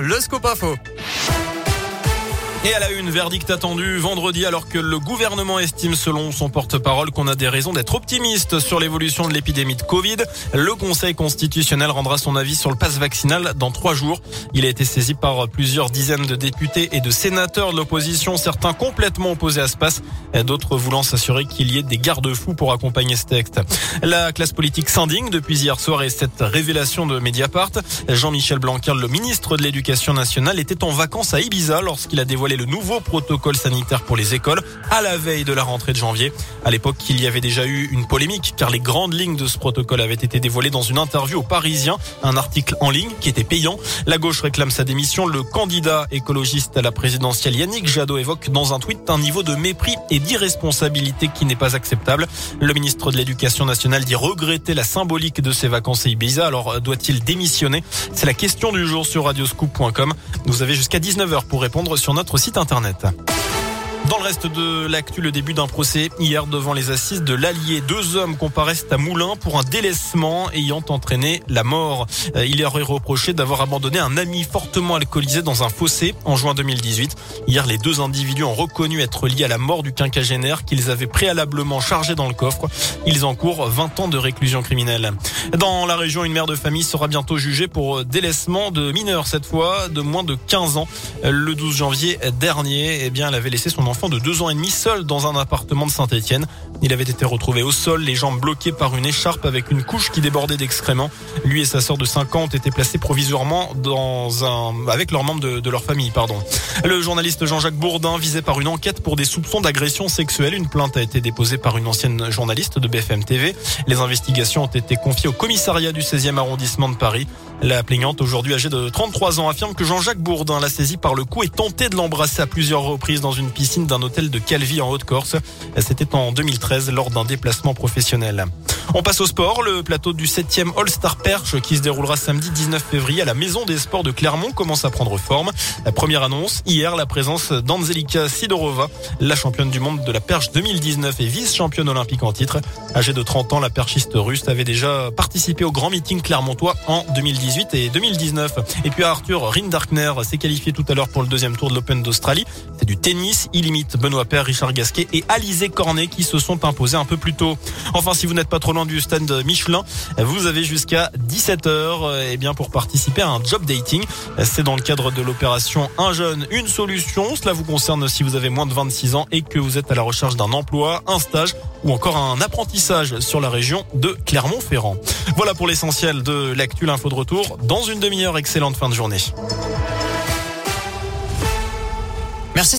le scoop info. Et à la une, verdict attendu vendredi alors que le gouvernement estime selon son porte-parole qu'on a des raisons d'être optimiste sur l'évolution de l'épidémie de Covid. Le Conseil constitutionnel rendra son avis sur le passe vaccinal dans trois jours. Il a été saisi par plusieurs dizaines de députés et de sénateurs de l'opposition, certains complètement opposés à ce passe, d'autres voulant s'assurer qu'il y ait des garde-fous pour accompagner ce texte. La classe politique s'indigne depuis hier soir et cette révélation de Mediapart. Jean-Michel Blanquer, le ministre de l'Éducation nationale, était en vacances à Ibiza lorsqu'il a dévoilé le nouveau protocole sanitaire pour les écoles à la veille de la rentrée de janvier. À l'époque, il y avait déjà eu une polémique car les grandes lignes de ce protocole avaient été dévoilées dans une interview au Parisien, un article en ligne qui était payant. La gauche réclame sa démission. Le candidat écologiste à la présidentielle Yannick Jadot évoque dans un tweet un niveau de mépris et d'irresponsabilité qui n'est pas acceptable. Le ministre de l'Éducation nationale dit regretter la symbolique de ses vacances à Ibiza. Alors doit-il démissionner? C'est la question du jour sur radioscoop.com. Vous avez jusqu'à 19h pour répondre sur notre site internet. Dans le reste de l'actu, le début d'un procès hier devant les assises de l'Allier. Deux hommes comparaissent à Moulins pour un délaissement ayant entraîné la mort. Euh, il leur est reproché d'avoir abandonné un ami fortement alcoolisé dans un fossé en juin 2018. Hier, les deux individus ont reconnu être liés à la mort du quinquagénaire qu'ils avaient préalablement chargé dans le coffre. Ils encourent 20 ans de réclusion criminelle. Dans la région, une mère de famille sera bientôt jugée pour délaissement de mineurs, cette fois de moins de 15 ans. Le 12 janvier dernier, eh bien, elle avait laissé son enfant de deux ans et demi seul dans un appartement de Saint-Etienne. Il avait été retrouvé au sol, les jambes bloquées par une écharpe avec une couche qui débordait d'excréments. Lui et sa sœur de 5 ans ont été placés provisoirement dans un, avec leurs membres de, leur famille, pardon. Le journaliste Jean-Jacques Bourdin visé par une enquête pour des soupçons d'agression sexuelle. Une plainte a été déposée par une ancienne journaliste de BFM TV. Les investigations ont été confiées au commissariat du 16e arrondissement de Paris. La plaignante, aujourd'hui âgée de 33 ans, affirme que Jean-Jacques Bourdin l'a saisi par le cou et tenté de l'embrasser à plusieurs reprises dans une piscine d'un hôtel de Calvi en Haute-Corse. C'était en 2013 lors d'un déplacement professionnel. On passe au sport. Le plateau du 7e All-Star Perche qui se déroulera samedi 19 février à la Maison des Sports de Clermont commence à prendre forme. La première annonce, hier, la présence d'Anzelika Sidorova, la championne du monde de la perche 2019 et vice-championne olympique en titre. Âgée de 30 ans, la perchiste russe avait déjà participé au grand meeting clermontois en 2018 et 2019. Et puis Arthur Rindarkner s'est qualifié tout à l'heure pour le deuxième tour de l'Open d'Australie. C'est du tennis. Il imite Benoît Père, Richard Gasquet et Alizé Cornet qui se sont imposés un peu plus tôt. Enfin, si vous n'êtes pas trop du stand Michelin, vous avez jusqu'à 17h et bien pour participer à un job dating. C'est dans le cadre de l'opération Un jeune, une solution. Cela vous concerne si vous avez moins de 26 ans et que vous êtes à la recherche d'un emploi, un stage ou encore un apprentissage sur la région de Clermont-Ferrand. Voilà pour l'essentiel de l'actu, l'info de retour. Dans une demi-heure, excellente fin de journée.